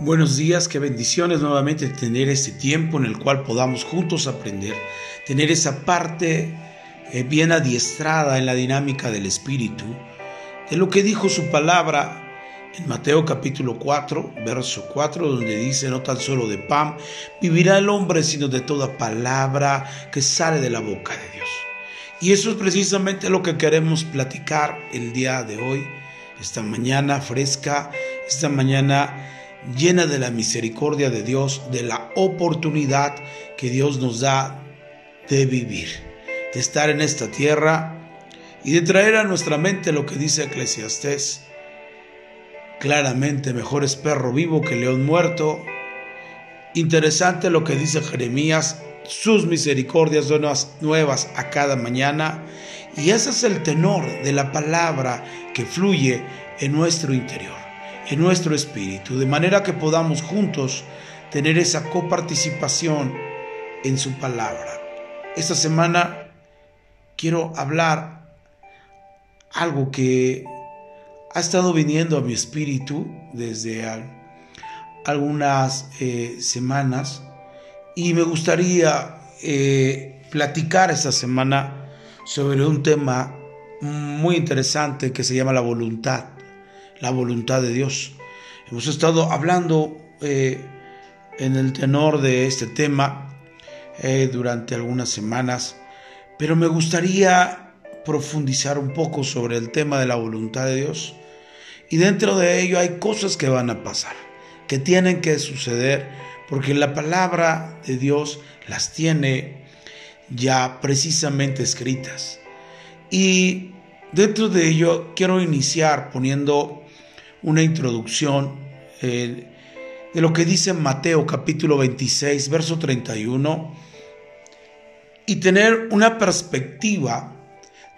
Buenos días, qué bendiciones nuevamente tener este tiempo en el cual podamos juntos aprender, tener esa parte eh, bien adiestrada en la dinámica del Espíritu, de lo que dijo su palabra en Mateo capítulo 4, verso 4, donde dice, no tan solo de pan vivirá el hombre, sino de toda palabra que sale de la boca de Dios. Y eso es precisamente lo que queremos platicar el día de hoy, esta mañana fresca, esta mañana llena de la misericordia de Dios, de la oportunidad que Dios nos da de vivir, de estar en esta tierra y de traer a nuestra mente lo que dice Eclesiastés. Claramente, mejor es perro vivo que león muerto. Interesante lo que dice Jeremías, sus misericordias son nuevas a cada mañana. Y ese es el tenor de la palabra que fluye en nuestro interior en nuestro espíritu, de manera que podamos juntos tener esa coparticipación en su palabra. Esta semana quiero hablar algo que ha estado viniendo a mi espíritu desde algunas eh, semanas y me gustaría eh, platicar esta semana sobre un tema muy interesante que se llama la voluntad la voluntad de Dios. Hemos estado hablando eh, en el tenor de este tema eh, durante algunas semanas, pero me gustaría profundizar un poco sobre el tema de la voluntad de Dios. Y dentro de ello hay cosas que van a pasar, que tienen que suceder, porque la palabra de Dios las tiene ya precisamente escritas. Y dentro de ello quiero iniciar poniendo una introducción eh, de lo que dice Mateo capítulo 26, verso 31, y tener una perspectiva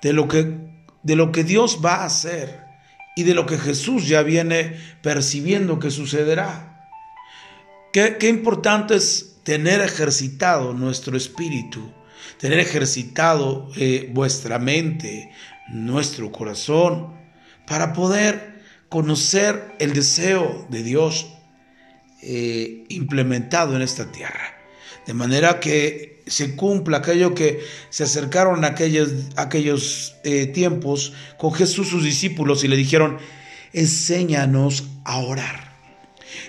de lo que, de lo que Dios va a hacer y de lo que Jesús ya viene percibiendo que sucederá. Qué, qué importante es tener ejercitado nuestro espíritu, tener ejercitado eh, vuestra mente, nuestro corazón, para poder conocer el deseo de Dios eh, implementado en esta tierra. De manera que se cumpla aquello que se acercaron aquellos, aquellos eh, tiempos con Jesús sus discípulos y le dijeron, enséñanos a orar.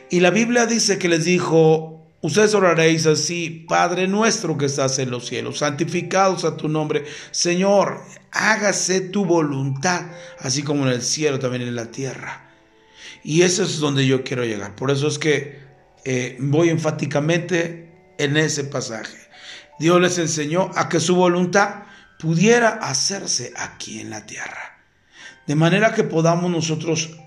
Y la Biblia dice que les dijo, Ustedes oraréis así, Padre nuestro que estás en los cielos, santificados a tu nombre. Señor, hágase tu voluntad, así como en el cielo, también en la tierra. Y eso es donde yo quiero llegar. Por eso es que eh, voy enfáticamente en ese pasaje. Dios les enseñó a que su voluntad pudiera hacerse aquí en la tierra. De manera que podamos nosotros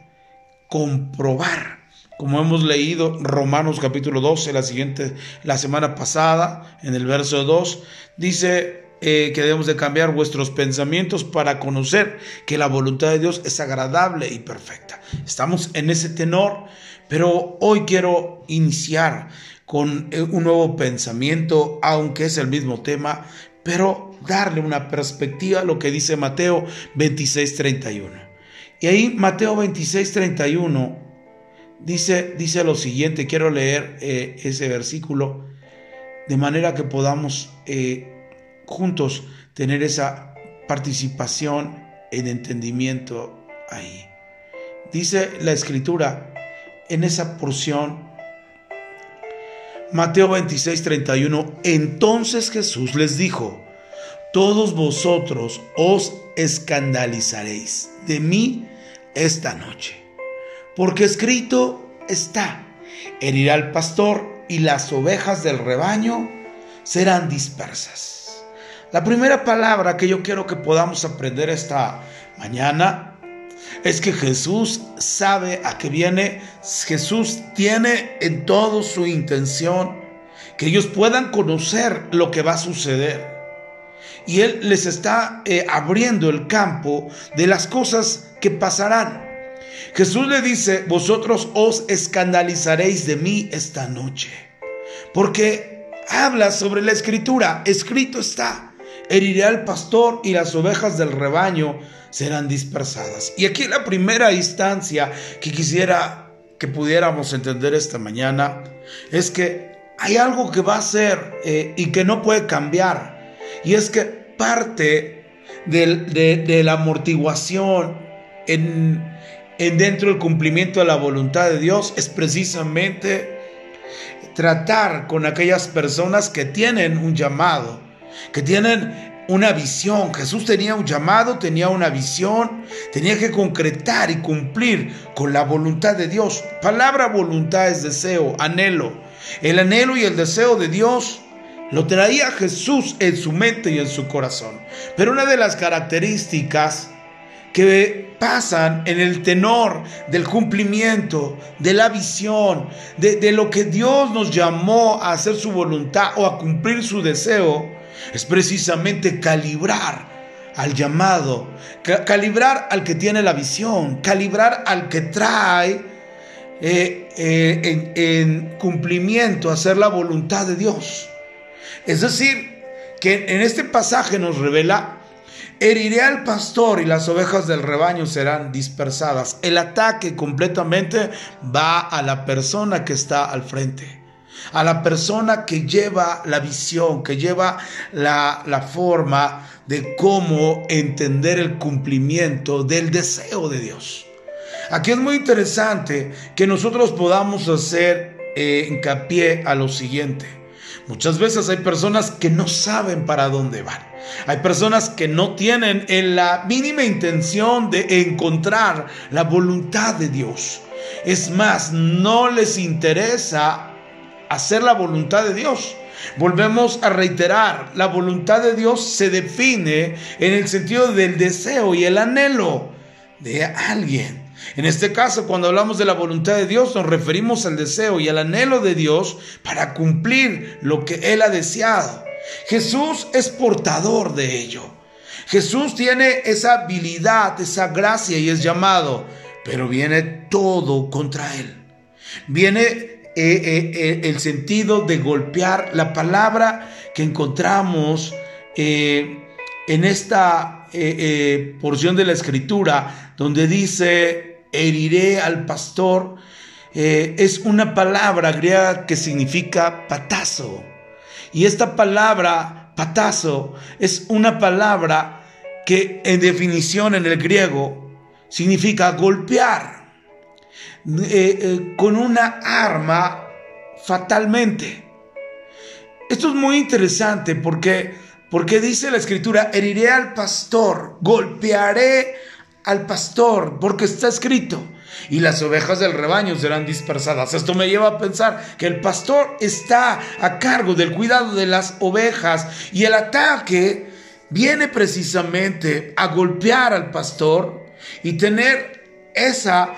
comprobar como hemos leído Romanos capítulo 12, la siguiente, la semana pasada, en el verso 2, dice eh, que debemos de cambiar vuestros pensamientos para conocer que la voluntad de Dios es agradable y perfecta. Estamos en ese tenor, pero hoy quiero iniciar con eh, un nuevo pensamiento, aunque es el mismo tema, pero darle una perspectiva a lo que dice Mateo 26:31. Y ahí Mateo 26:31 Dice, dice lo siguiente, quiero leer eh, ese versículo de manera que podamos eh, juntos tener esa participación en entendimiento ahí. Dice la escritura en esa porción, Mateo 26, 31, entonces Jesús les dijo, todos vosotros os escandalizaréis de mí esta noche porque escrito está, herirá al pastor y las ovejas del rebaño serán dispersas. La primera palabra que yo quiero que podamos aprender esta mañana es que Jesús sabe a qué viene, Jesús tiene en todo su intención que ellos puedan conocer lo que va a suceder. Y Él les está eh, abriendo el campo de las cosas que pasarán. Jesús le dice, vosotros os escandalizaréis de mí esta noche, porque habla sobre la escritura, escrito está, heriré al pastor y las ovejas del rebaño serán dispersadas. Y aquí la primera instancia que quisiera que pudiéramos entender esta mañana es que hay algo que va a ser eh, y que no puede cambiar. Y es que parte de, la amortiguación en dentro del cumplimiento de la voluntad de Dios es precisamente tratar con aquellas personas que tienen un llamado, que tienen una visión. Jesús tenía un llamado, tenía una visión, tenía que concretar y cumplir con la voluntad de Dios. Palabra voluntad es deseo, anhelo. El anhelo y el deseo de Dios lo traía Jesús en su mente y en su corazón. Pero una de las características que en el tenor del cumplimiento, de la visión, de, lo que Dios nos llamó a hacer su voluntad o a cumplir su deseo, es precisamente calibrar al llamado, calibrar al que tiene la visión, calibrar al que trae eh, eh, en, cumplimiento, hacer la voluntad de Dios. Es decir, que en este pasaje nos revela, heriré al pastor y las ovejas del rebaño serán dispersadas. El ataque completamente va a la persona que está al frente a la persona que lleva la visión, que lleva la, la, forma de cómo entender el cumplimiento del deseo de Dios. Aquí es muy interesante que nosotros podamos hacer eh, hincapié a lo siguiente. Muchas veces hay personas que no saben para dónde van. Hay personas que no tienen la mínima intención de encontrar la voluntad de Dios. Es más, no les interesa hacer la voluntad de Dios. Volvemos a reiterar, la voluntad de Dios se define en el sentido del deseo y el anhelo de alguien. En este caso, cuando hablamos de la voluntad de Dios, nos referimos al deseo y al anhelo de Dios para cumplir lo que Él ha deseado. Jesús es portador de ello. Jesús tiene esa habilidad, esa gracia y es llamado, pero viene todo contra Él. Viene eh, eh, eh, el sentido de golpear la palabra que encontramos en esta porción de la escritura donde dice heriré al pastor, es una palabra griega que significa patazo. Y esta palabra, patazo, es una palabra que en definición en el griego significa golpear eh, eh, con una arma fatalmente. Esto es muy interesante porque, porque dice la escritura, heriré al pastor, golpearé al pastor, porque está escrito, y las ovejas del rebaño serán dispersadas. Esto me lleva a pensar que el pastor está a cargo del cuidado de las ovejas y el ataque viene precisamente a golpear al pastor y tener esa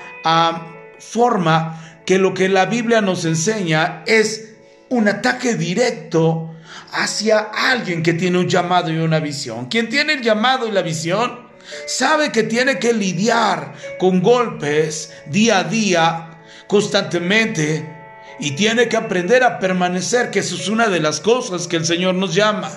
forma que lo que la Biblia nos enseña es un ataque directo hacia alguien que tiene un llamado y una visión. Quien tiene el llamado y la visión Sabe que tiene que lidiar con golpes día a día, constantemente, y tiene que aprender a permanecer, que eso es una de las cosas que el Señor nos llama.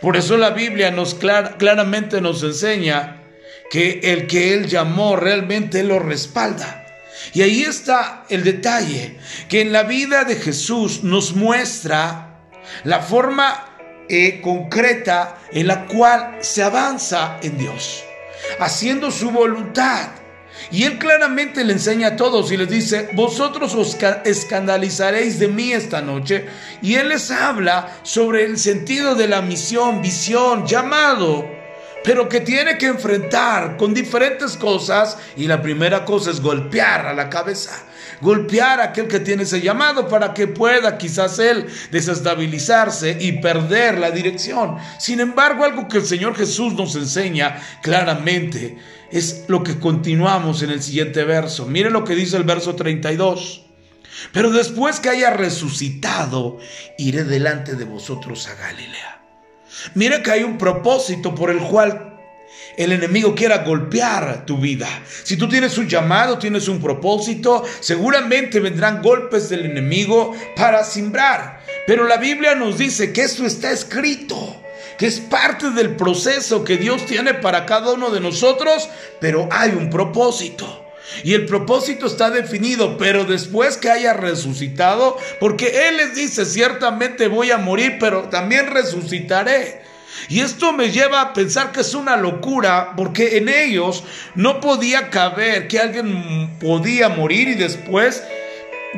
Por eso la Biblia nos claramente nos enseña que el que Él llamó realmente lo respalda. Y ahí está el detalle, que en la vida de Jesús nos muestra la forma eh, concreta en la cual se avanza en Dios haciendo su voluntad. Y él claramente le enseña a todos y les dice, vosotros os escandalizaréis de mí esta noche. Y él les habla sobre el sentido de la misión, visión, llamado, pero que tiene que enfrentar con diferentes cosas. Y la primera cosa es golpear a la cabeza golpear a aquel que tiene ese llamado para que pueda quizás él desestabilizarse y perder la dirección. Sin embargo, algo que el Señor Jesús nos enseña claramente es lo que continuamos en el siguiente verso. Mire lo que dice el verso 32. Pero después que haya resucitado, iré delante de vosotros a Galilea. Mire que hay un propósito por el cual el enemigo quiera golpear tu vida. Si tú tienes un llamado, tienes un propósito, seguramente vendrán golpes del enemigo para simbrar. Pero la Biblia nos dice que eso está escrito que es parte del proceso que Dios tiene para cada uno de nosotros, pero hay un propósito. Y el propósito está definido, pero después que haya resucitado, porque Él les dice, ciertamente voy a morir, pero también resucitaré. Y esto me lleva a pensar que es una locura, porque en ellos no podía caber que alguien podía morir y después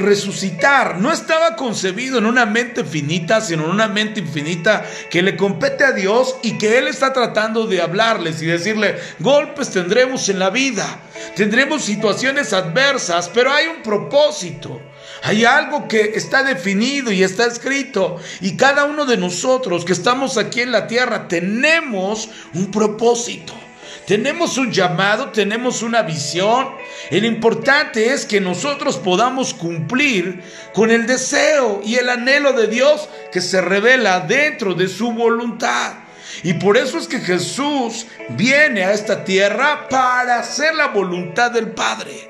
resucitar. No estaba concebido en una mente finita, sino en una mente infinita que le compete a Dios y que Él está tratando de hablarles y decirle, golpes tendremos en la vida, tendremos situaciones adversas, pero hay un propósito. Hay algo que está definido y está escrito. Y cada uno de nosotros que estamos aquí en la tierra tenemos un propósito. Tenemos un llamado, tenemos una visión. El importante es que nosotros podamos cumplir con el deseo y el anhelo de Dios que se revela dentro de su voluntad. Y por eso es que Jesús viene a esta tierra para hacer la voluntad del Padre.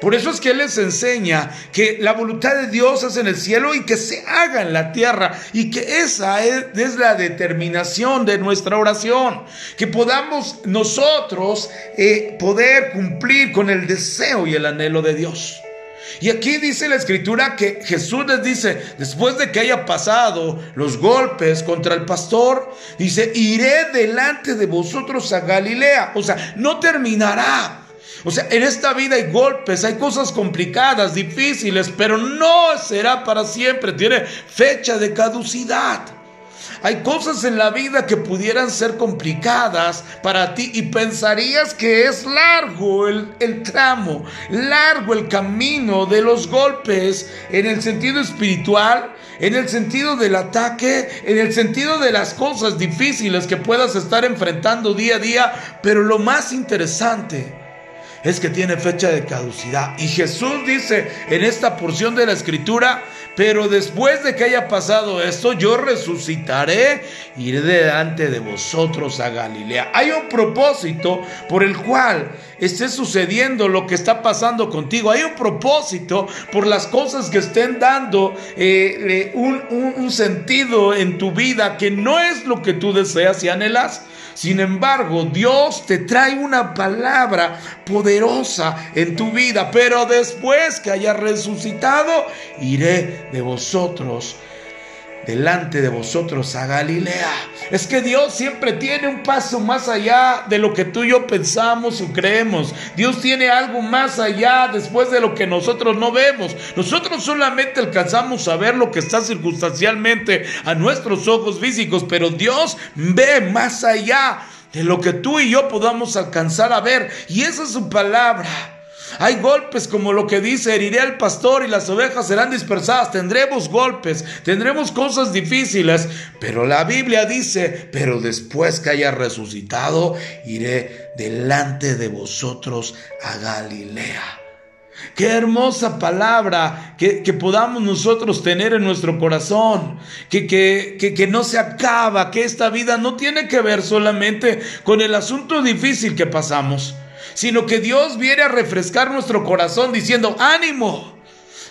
Por eso es que Él les enseña que la voluntad de Dios es en el cielo y que se haga en la tierra y que esa es, la determinación de nuestra oración, que podamos nosotros eh, poder cumplir con el deseo y el anhelo de Dios. Y aquí dice la escritura que Jesús les dice, después de que haya pasado los golpes contra el pastor, dice, iré delante de vosotros a Galilea. O sea, no terminará. O sea, en esta vida hay golpes, hay cosas complicadas, difíciles, pero no será para siempre. Tiene fecha de caducidad. Hay cosas en la vida que pudieran ser complicadas para ti y pensarías que es largo el, el, tramo, largo el camino de los golpes en el sentido espiritual, en el sentido del ataque, en el sentido de las cosas difíciles que puedas estar enfrentando día a día. Pero lo más interesante es que tiene fecha de caducidad. Y Jesús dice en esta porción de la escritura, pero después de que haya pasado esto, yo resucitaré, iré delante de vosotros a Galilea. Hay un propósito por el cual esté sucediendo lo que está pasando contigo. Hay un propósito por las cosas que estén dando eh, un, un sentido en tu vida que no es lo que tú deseas y anhelas. Sin embargo, Dios te trae una palabra poderosa en tu vida, pero después que haya resucitado, iré de vosotros delante de vosotros a Galilea. Es que Dios siempre tiene un paso más allá de lo que tú y yo pensamos o creemos. Dios tiene algo más allá después de lo que nosotros no vemos. Nosotros solamente alcanzamos a ver lo que está circunstancialmente a nuestros ojos físicos, pero Dios ve más allá de lo que tú y yo podamos alcanzar a ver. Y esa es su palabra. Hay golpes como lo que dice, heriré al pastor y las ovejas serán dispersadas. Tendremos golpes, tendremos cosas difíciles, pero la Biblia dice, pero después que haya resucitado, iré delante de vosotros a Galilea. Qué hermosa palabra que, podamos nosotros tener en nuestro corazón, que, que, que, no se acaba, que esta vida no tiene que ver solamente con el asunto difícil que pasamos sino que Dios viene a refrescar nuestro corazón diciendo, ánimo,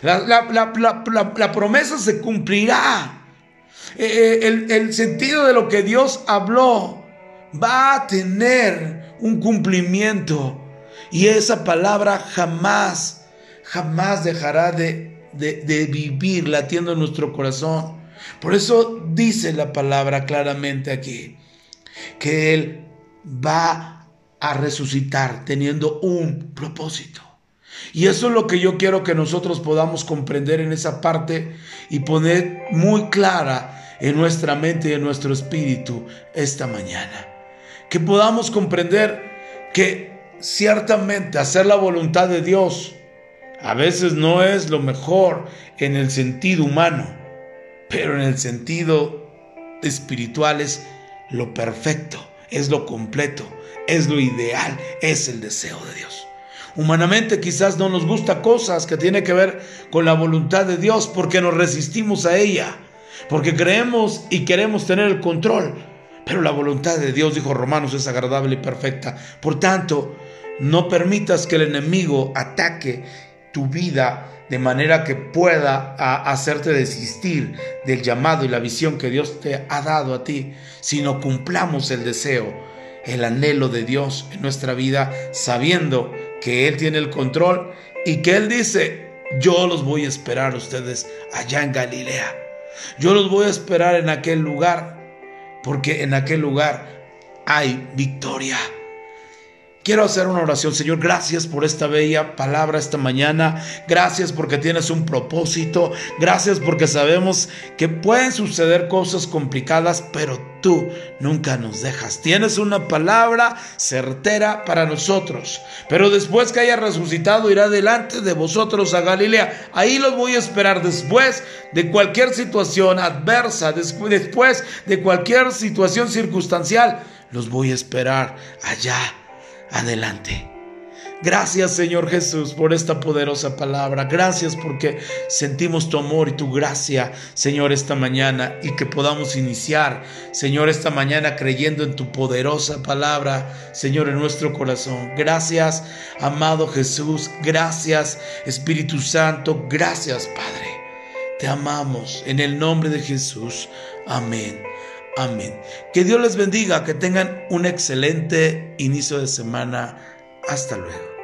la, promesa se cumplirá. Eh, eh, el, sentido de lo que Dios habló va a tener un cumplimiento. Y esa palabra jamás, jamás dejará de, de, de, vivir latiendo en nuestro corazón. Por eso dice la palabra claramente aquí, que Él va a resucitar teniendo un propósito. Y eso es lo que yo quiero que nosotros podamos comprender en esa parte y poner muy clara en nuestra mente y en nuestro espíritu esta mañana. Que podamos comprender que ciertamente hacer la voluntad de Dios a veces no es lo mejor en el sentido humano, pero en el sentido espiritual es lo perfecto, es lo completo es lo ideal, es el deseo de Dios. Humanamente quizás no nos gusta cosas que tienen que ver con la voluntad de Dios porque nos resistimos a ella, porque creemos y queremos tener el control. Pero la voluntad de Dios, dijo Romanos, es agradable y perfecta. Por tanto, no permitas que el enemigo ataque tu vida de manera que pueda hacerte desistir del llamado y la visión que Dios te ha dado a ti, sino cumplamos el deseo el anhelo de Dios en nuestra vida, sabiendo que Él tiene el control y que Él dice, yo los voy a esperar a ustedes allá en Galilea. Yo los voy a esperar en aquel lugar, porque en aquel lugar hay victoria. Quiero hacer una oración, Señor. Gracias por esta bella palabra esta mañana. Gracias porque tienes un propósito. Gracias porque sabemos que pueden suceder cosas complicadas, pero tú nunca nos dejas. Tienes una palabra certera para nosotros. Pero después que haya resucitado, irá delante de vosotros a Galilea. Ahí los voy a esperar después de cualquier situación adversa, después de cualquier situación circunstancial. Los voy a esperar allá adelante. Gracias Señor Jesús por esta poderosa palabra. Gracias porque sentimos tu amor y tu gracia, Señor, esta mañana y que podamos iniciar, Señor, esta mañana creyendo en tu poderosa palabra, Señor, en nuestro corazón. Gracias, amado Jesús. Gracias, Espíritu Santo. Gracias, Padre. Te amamos en el nombre de Jesús. Amén. Amén. Que Dios les bendiga, que tengan un excelente inicio de semana. Hasta luego.